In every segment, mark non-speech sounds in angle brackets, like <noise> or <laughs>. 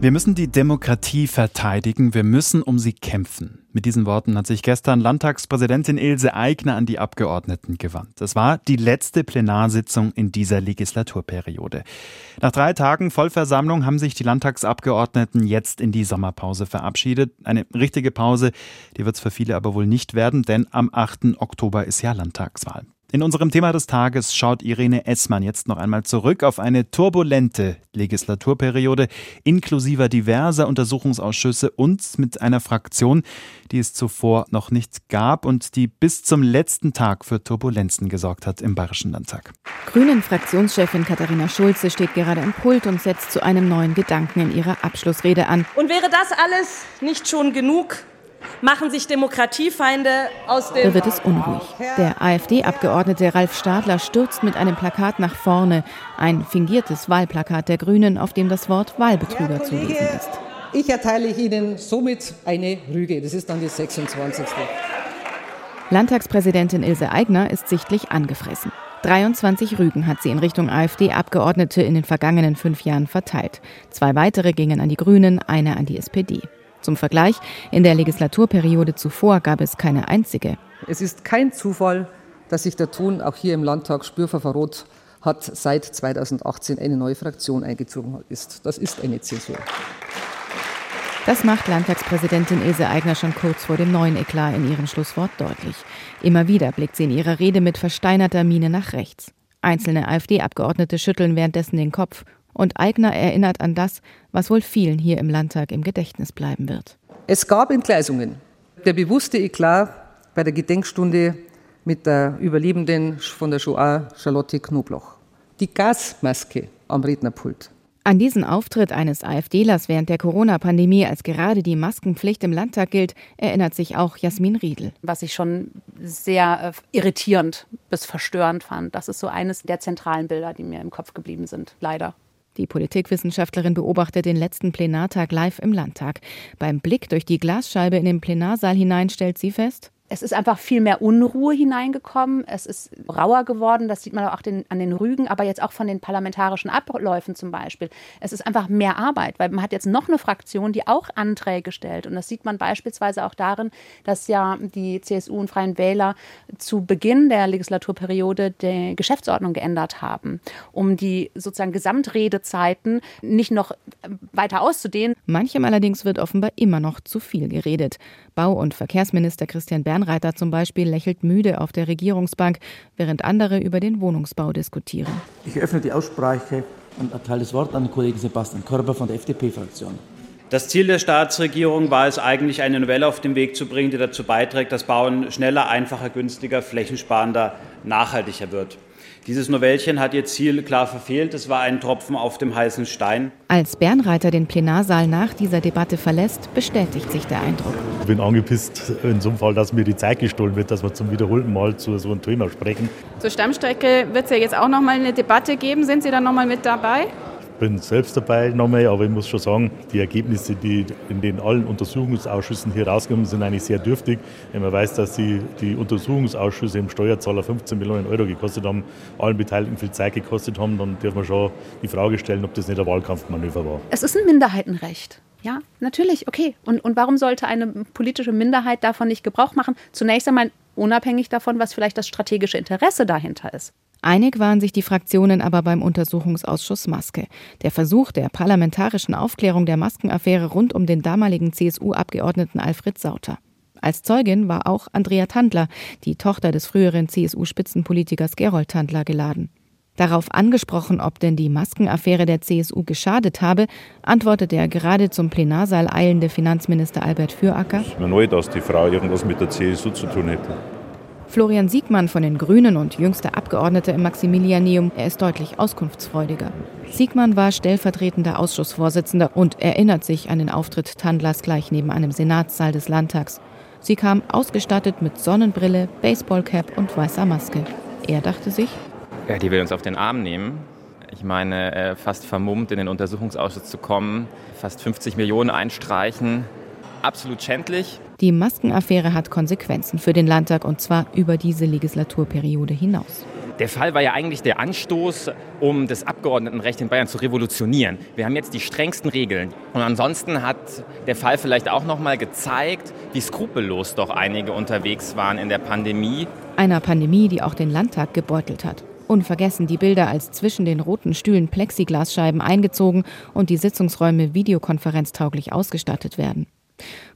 Wir müssen die Demokratie verteidigen, wir müssen um sie kämpfen. Mit diesen Worten hat sich gestern Landtagspräsidentin Ilse Aigner an die Abgeordneten gewandt. Es war die letzte Plenarsitzung in dieser Legislaturperiode. Nach drei Tagen Vollversammlung haben sich die Landtagsabgeordneten jetzt in die Sommerpause verabschiedet. Eine richtige Pause, die wird es für viele aber wohl nicht werden, denn am 8. Oktober ist ja Landtagswahl. In unserem Thema des Tages schaut Irene Essmann jetzt noch einmal zurück auf eine turbulente Legislaturperiode inklusiver diverser Untersuchungsausschüsse und mit einer Fraktion, die es zuvor noch nicht gab und die bis zum letzten Tag für Turbulenzen gesorgt hat im Bayerischen Landtag. Grünen-Fraktionschefin Katharina Schulze steht gerade im Pult und setzt zu einem neuen Gedanken in ihrer Abschlussrede an. Und wäre das alles nicht schon genug, machen sich Demokratiefeinde aus dem. Da wird es unruhig. Der AfD-Abgeordnete Ralf Stadler stürzt mit einem Plakat nach vorne. Ein fingiertes Wahlplakat der Grünen, auf dem das Wort Wahlbetrüger zu lesen ist. Ich erteile Ihnen somit eine Rüge. Das ist dann die 26. Landtagspräsidentin Ilse Aigner ist sichtlich angefressen. 23 Rügen hat sie in Richtung AfD-Abgeordnete in den vergangenen fünf Jahren verteilt. Zwei weitere gingen an die Grünen, eine an die SPD. Zum Vergleich, in der Legislaturperiode zuvor gab es keine einzige. Es ist kein Zufall, dass sich der Ton auch hier im Landtag spürbar verrot hat, seit 2018 eine neue Fraktion eingezogen ist. Das ist eine Zäsur. Das macht Landtagspräsidentin Ilse Aigner schon kurz vor dem neuen Eklat in ihrem Schlusswort deutlich. Immer wieder blickt sie in ihrer Rede mit versteinerter Miene nach rechts. Einzelne AfD-Abgeordnete schütteln währenddessen den Kopf und Eigner erinnert an das, was wohl vielen hier im Landtag im Gedächtnis bleiben wird. Es gab Entgleisungen. Der bewusste Eklat bei der Gedenkstunde mit der Überlebenden von der Shoah, Charlotte Knobloch. Die Gasmaske am Rednerpult. An diesen Auftritt eines AfDlers während der Corona-Pandemie, als gerade die Maskenpflicht im Landtag gilt, erinnert sich auch Jasmin Riedel. Was ich schon sehr äh, irritierend bis verstörend fand. Das ist so eines der zentralen Bilder, die mir im Kopf geblieben sind, leider. Die Politikwissenschaftlerin beobachtet den letzten Plenartag live im Landtag. Beim Blick durch die Glasscheibe in den Plenarsaal hinein stellt sie fest, es ist einfach viel mehr Unruhe hineingekommen. Es ist rauer geworden. Das sieht man auch den, an den Rügen, aber jetzt auch von den parlamentarischen Abläufen zum Beispiel. Es ist einfach mehr Arbeit, weil man hat jetzt noch eine Fraktion, die auch Anträge stellt. Und das sieht man beispielsweise auch darin, dass ja die CSU und Freien Wähler zu Beginn der Legislaturperiode die Geschäftsordnung geändert haben, um die sozusagen Gesamtredezeiten nicht noch weiter auszudehnen. Manchem allerdings wird offenbar immer noch zu viel geredet. Bau- und Verkehrsminister Christian Bernreiter zum Beispiel lächelt müde auf der Regierungsbank, während andere über den Wohnungsbau diskutieren. Ich öffne die Aussprache und erteile das Wort an den Kollegen Sebastian Körber von der FDP-Fraktion. Das Ziel der Staatsregierung war es eigentlich, eine Novelle auf den Weg zu bringen, die dazu beiträgt, dass Bauen schneller, einfacher, günstiger, flächensparender, nachhaltiger wird. Dieses Novellchen hat ihr Ziel klar verfehlt. Es war ein Tropfen auf dem heißen Stein. Als Bernreiter den Plenarsaal nach dieser Debatte verlässt, bestätigt sich der Eindruck. Ich bin angepisst in so einem Fall, dass mir die Zeit gestohlen wird, dass wir zum wiederholten Mal zu so einem Thema sprechen. Zur Stammstrecke wird es ja jetzt auch noch mal eine Debatte geben. Sind Sie dann noch mal mit dabei? Bin selbst dabei nochmal, aber ich muss schon sagen, die Ergebnisse, die in den allen Untersuchungsausschüssen hier rauskommen, sind eigentlich sehr dürftig. Wenn man weiß, dass die, die Untersuchungsausschüsse im Steuerzahler 15 Millionen Euro gekostet haben, allen Beteiligten viel Zeit gekostet haben, dann darf man schon die Frage stellen, ob das nicht ein Wahlkampfmanöver war. Es ist ein Minderheitenrecht. Ja, natürlich, okay. Und, und warum sollte eine politische Minderheit davon nicht Gebrauch machen? Zunächst einmal unabhängig davon, was vielleicht das strategische Interesse dahinter ist. Einig waren sich die Fraktionen aber beim Untersuchungsausschuss Maske. Der Versuch der parlamentarischen Aufklärung der Maskenaffäre rund um den damaligen CSU-Abgeordneten Alfred Sauter. Als Zeugin war auch Andrea Tandler, die Tochter des früheren CSU-Spitzenpolitikers Gerold Tandler, geladen. Darauf angesprochen, ob denn die Maskenaffäre der CSU geschadet habe, antwortete der gerade zum Plenarsaal eilende Finanzminister Albert Füracker. Es ist mir neu, dass die Frau irgendwas mit der CSU zu tun hätte. Florian Siegmann von den Grünen und jüngster Abgeordneter im Maximilianeum, er ist deutlich auskunftsfreudiger. Siegmann war stellvertretender Ausschussvorsitzender und erinnert sich an den Auftritt Tandlers gleich neben einem Senatssaal des Landtags. Sie kam ausgestattet mit Sonnenbrille, Baseballcap und weißer Maske. Er dachte sich, ja, die will uns auf den Arm nehmen. Ich meine, äh, fast vermummt in den Untersuchungsausschuss zu kommen, fast 50 Millionen einstreichen, absolut schändlich. Die Maskenaffäre hat Konsequenzen für den Landtag und zwar über diese Legislaturperiode hinaus. Der Fall war ja eigentlich der Anstoß, um das Abgeordnetenrecht in Bayern zu revolutionieren. Wir haben jetzt die strengsten Regeln. Und ansonsten hat der Fall vielleicht auch noch mal gezeigt, wie skrupellos doch einige unterwegs waren in der Pandemie. Einer Pandemie, die auch den Landtag gebeutelt hat. Unvergessen die Bilder, als zwischen den roten Stühlen Plexiglasscheiben eingezogen und die Sitzungsräume videokonferenztauglich ausgestattet werden.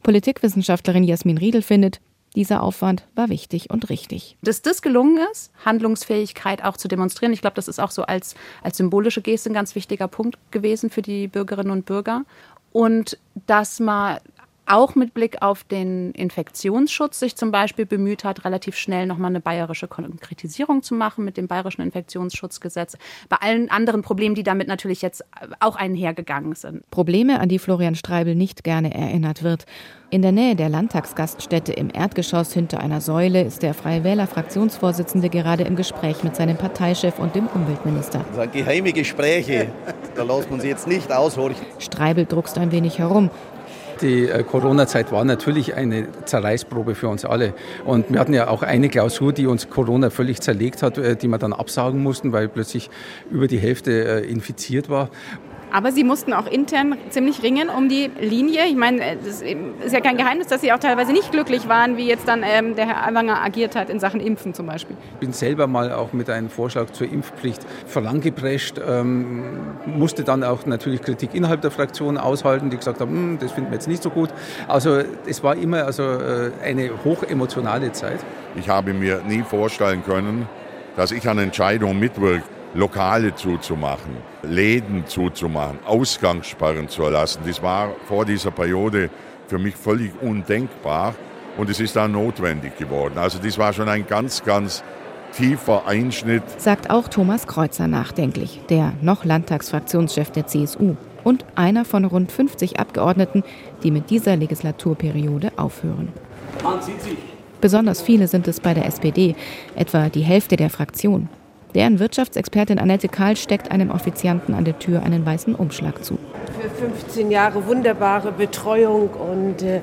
Politikwissenschaftlerin Jasmin Riedel findet, dieser Aufwand war wichtig und richtig. Dass das gelungen ist, Handlungsfähigkeit auch zu demonstrieren, ich glaube, das ist auch so als, als symbolische Geste ein ganz wichtiger Punkt gewesen für die Bürgerinnen und Bürger. Und dass man auch mit Blick auf den Infektionsschutz sich zum Beispiel bemüht hat, relativ schnell nochmal eine bayerische Konkretisierung zu machen mit dem bayerischen Infektionsschutzgesetz. Bei allen anderen Problemen, die damit natürlich jetzt auch einhergegangen sind. Probleme, an die Florian Streibel nicht gerne erinnert wird. In der Nähe der Landtagsgaststätte im Erdgeschoss hinter einer Säule ist der Freie Wähler Fraktionsvorsitzende gerade im Gespräch mit seinem Parteichef und dem Umweltminister. Das sind geheime Gespräche, da lässt man sie jetzt nicht aushorchen. Streibel druckst ein wenig herum. Die äh, Corona-Zeit war natürlich eine Zerreißprobe für uns alle. Und wir hatten ja auch eine Klausur, die uns Corona völlig zerlegt hat, äh, die wir dann absagen mussten, weil plötzlich über die Hälfte äh, infiziert war. Aber Sie mussten auch intern ziemlich ringen um die Linie. Ich meine, es ist ja kein Geheimnis, dass Sie auch teilweise nicht glücklich waren, wie jetzt dann ähm, der Herr Aiwanger agiert hat in Sachen Impfen zum Beispiel. Ich bin selber mal auch mit einem Vorschlag zur Impfpflicht vorangeprescht, ähm, musste dann auch natürlich Kritik innerhalb der Fraktion aushalten, die gesagt haben, hm, das finden wir jetzt nicht so gut. Also es war immer also, äh, eine hochemotionale Zeit. Ich habe mir nie vorstellen können, dass ich an Entscheidungen mitwirke, Lokale zuzumachen, Läden zuzumachen, Ausgangssperren zu erlassen. Das war vor dieser Periode für mich völlig undenkbar und es ist dann notwendig geworden. Also das war schon ein ganz, ganz tiefer Einschnitt. Sagt auch Thomas Kreuzer nachdenklich, der noch Landtagsfraktionschef der CSU und einer von rund 50 Abgeordneten, die mit dieser Legislaturperiode aufhören. Man sieht sich. Besonders viele sind es bei der SPD, etwa die Hälfte der Fraktion. Deren Wirtschaftsexpertin Annette Kahl steckt einem Offizianten an der Tür einen weißen Umschlag zu. Für 15 Jahre wunderbare Betreuung und äh,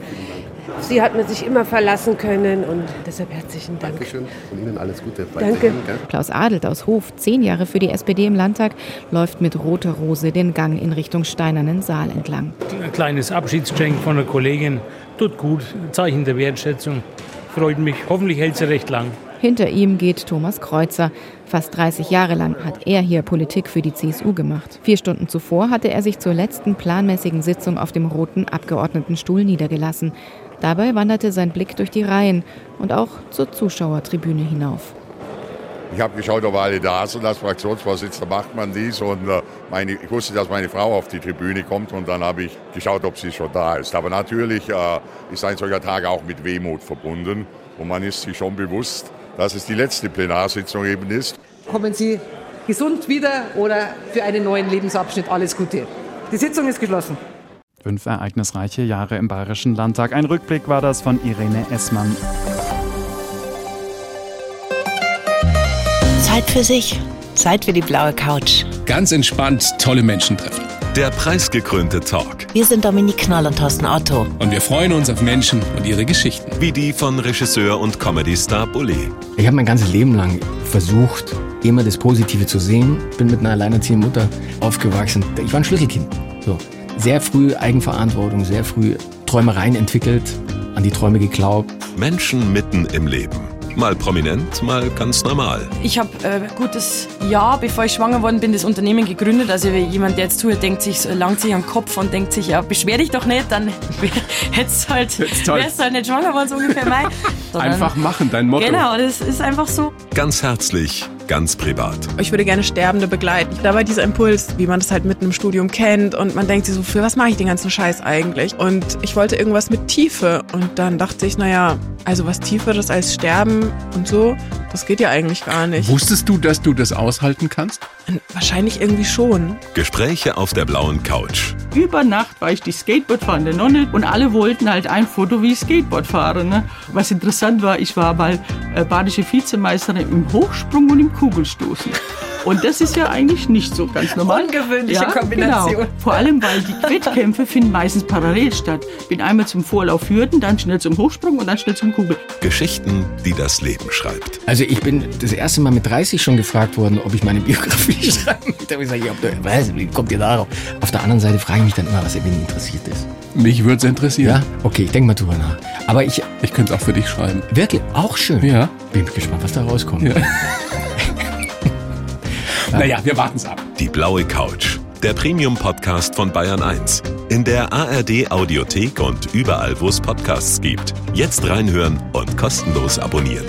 sie hat man sich immer verlassen können und deshalb herzlichen Dank. Dankeschön. Von Ihnen alles Gute. Danke. Klaus Adelt aus Hof, zehn Jahre für die SPD im Landtag, läuft mit roter Rose den Gang in Richtung Steinernen Saal entlang. Ein kleines Abschiedsgeschenk von einer Kollegin. Tut gut. Zeichen der Wertschätzung. Freut mich. Hoffentlich hält sie recht lang. Hinter ihm geht Thomas Kreuzer. Fast 30 Jahre lang hat er hier Politik für die CSU gemacht. Vier Stunden zuvor hatte er sich zur letzten planmäßigen Sitzung auf dem roten Abgeordnetenstuhl niedergelassen. Dabei wanderte sein Blick durch die Reihen und auch zur Zuschauertribüne hinauf. Ich habe geschaut, ob alle da sind. Als Fraktionsvorsitzender macht man dies und äh, meine, ich wusste, dass meine Frau auf die Tribüne kommt und dann habe ich geschaut, ob sie schon da ist. Aber natürlich äh, ist ein solcher Tag auch mit Wehmut verbunden und man ist sich schon bewusst, dass es die letzte Plenarsitzung eben ist. Kommen Sie gesund wieder oder für einen neuen Lebensabschnitt alles Gute. Die Sitzung ist geschlossen. Fünf ereignisreiche Jahre im Bayerischen Landtag. Ein Rückblick war das von Irene Essmann. Zeit für sich. Zeit für die blaue Couch. Ganz entspannt tolle Menschen treffen. Der preisgekrönte Talk. Wir sind Dominik Knall und Thorsten Otto. Und wir freuen uns auf Menschen und ihre Geschichten. Wie die von Regisseur und Comedy-Star Bully. Ich habe mein ganzes Leben lang versucht, immer das Positive zu sehen. Bin mit einer alleinerziehenden Mutter aufgewachsen. Ich war ein Schlüsselkind. So. Sehr früh Eigenverantwortung, sehr früh Träumereien entwickelt, an die Träume geglaubt. Menschen mitten im Leben. Mal prominent, mal ganz normal. Ich habe äh, gutes Jahr, bevor ich schwanger worden bin, das Unternehmen gegründet. Also jemand, der jetzt zuhört, denkt sich, langt sich am Kopf und denkt sich, ja, beschwer dich doch nicht, dann <laughs> hättest halt, wärst du halt nicht schwanger worden, so ungefähr mein. <laughs> Einfach machen, dein Motto. Genau, das ist einfach so. Ganz herzlich, ganz privat. Ich würde gerne Sterbende begleiten. Da war dieser Impuls, wie man das halt mitten im Studium kennt und man denkt sich so, für was mache ich den ganzen Scheiß eigentlich? Und ich wollte irgendwas mit Tiefe und dann dachte ich, naja, also was Tieferes als Sterben und so, das geht ja eigentlich gar nicht. Wusstest du, dass du das aushalten kannst? Wahrscheinlich irgendwie schon. Gespräche auf der blauen Couch. Über Nacht war ich die Skateboardfahrende Nonne und alle wollten halt ein Foto, wie ich Skateboard fahre. Ne? Was interessant war, ich war mal äh, badische Vizemeisterin im Hochsprung und im Kugelstoßen. <laughs> Und das ist ja eigentlich nicht so ganz normal. Ungewöhnliche ja, Kombination. Genau. Vor allem, weil die Wettkämpfe finden meistens parallel statt. Bin einmal zum Vorlauf Hürden, dann schnell zum Hochsprung und dann schnell zum Kugel. Geschichten, die das Leben schreibt. Also ich bin das erste Mal mit 30 schon gefragt worden, ob ich meine Biografie <laughs> schreiben möchte. Da habe ich gesagt, ja, was, wie kommt ihr darauf? Auf der anderen Seite frage ich mich dann immer, was wen interessiert ist. Mich würde es interessieren. Ja? Okay, ich denke mal drüber nach. Aber ich... Ich könnte es auch für dich schreiben. Wirklich? Auch schön? Ja. Bin gespannt, was da rauskommt. Ja. <laughs> naja, wir warten es ab. Die blaue Couch. Der Premium-Podcast von Bayern 1. In der ARD-Audiothek und überall, wo es Podcasts gibt. Jetzt reinhören und kostenlos abonnieren.